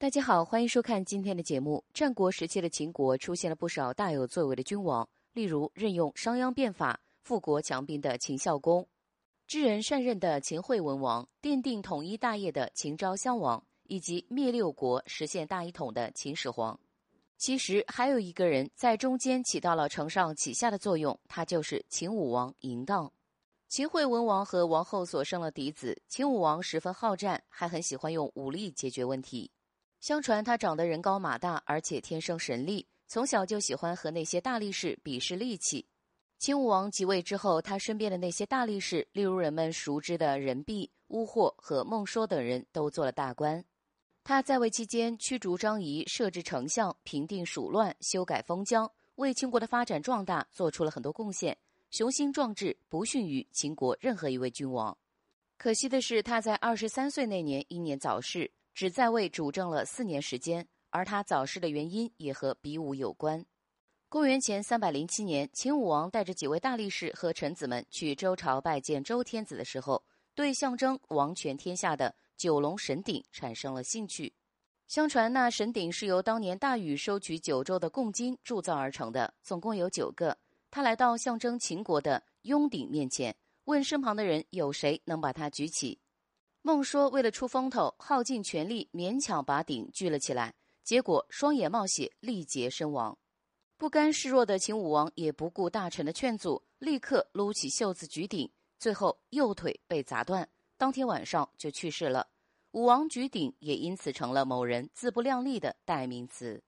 大家好，欢迎收看今天的节目。战国时期的秦国出现了不少大有作为的君王，例如任用商鞅变法、富国强兵的秦孝公，知人善任的秦惠文王，奠定统一大业的秦昭襄王，以及灭六国、实现大一统的秦始皇。其实还有一个人在中间起到了承上启下的作用，他就是秦武王嬴荡。秦惠文王和王后所生了嫡子，秦武王十分好战，还很喜欢用武力解决问题。相传他长得人高马大，而且天生神力，从小就喜欢和那些大力士比试力气。秦武王即位之后，他身边的那些大力士，例如人们熟知的任弼、乌霍和孟说等人，都做了大官。他在位期间，驱逐张仪，设置丞相，平定蜀乱，修改封疆，为秦国的发展壮大做出了很多贡献，雄心壮志不逊于秦国任何一位君王。可惜的是，他在二十三岁那年英年早逝。只在位主政了四年时间，而他早逝的原因也和比武有关。公元前三百零七年，秦武王带着几位大力士和臣子们去周朝拜见周天子的时候，对象征王权天下的九龙神鼎产生了兴趣。相传那神鼎是由当年大禹收取九州的贡金铸造而成的，总共有九个。他来到象征秦国的雍鼎面前，问身旁的人有谁能把它举起。孟说为了出风头，耗尽全力，勉强把鼎举了起来，结果双眼冒血，力竭身亡。不甘示弱的秦武王也不顾大臣的劝阻，立刻撸起袖子举鼎，最后右腿被砸断，当天晚上就去世了。武王举鼎也因此成了某人自不量力的代名词。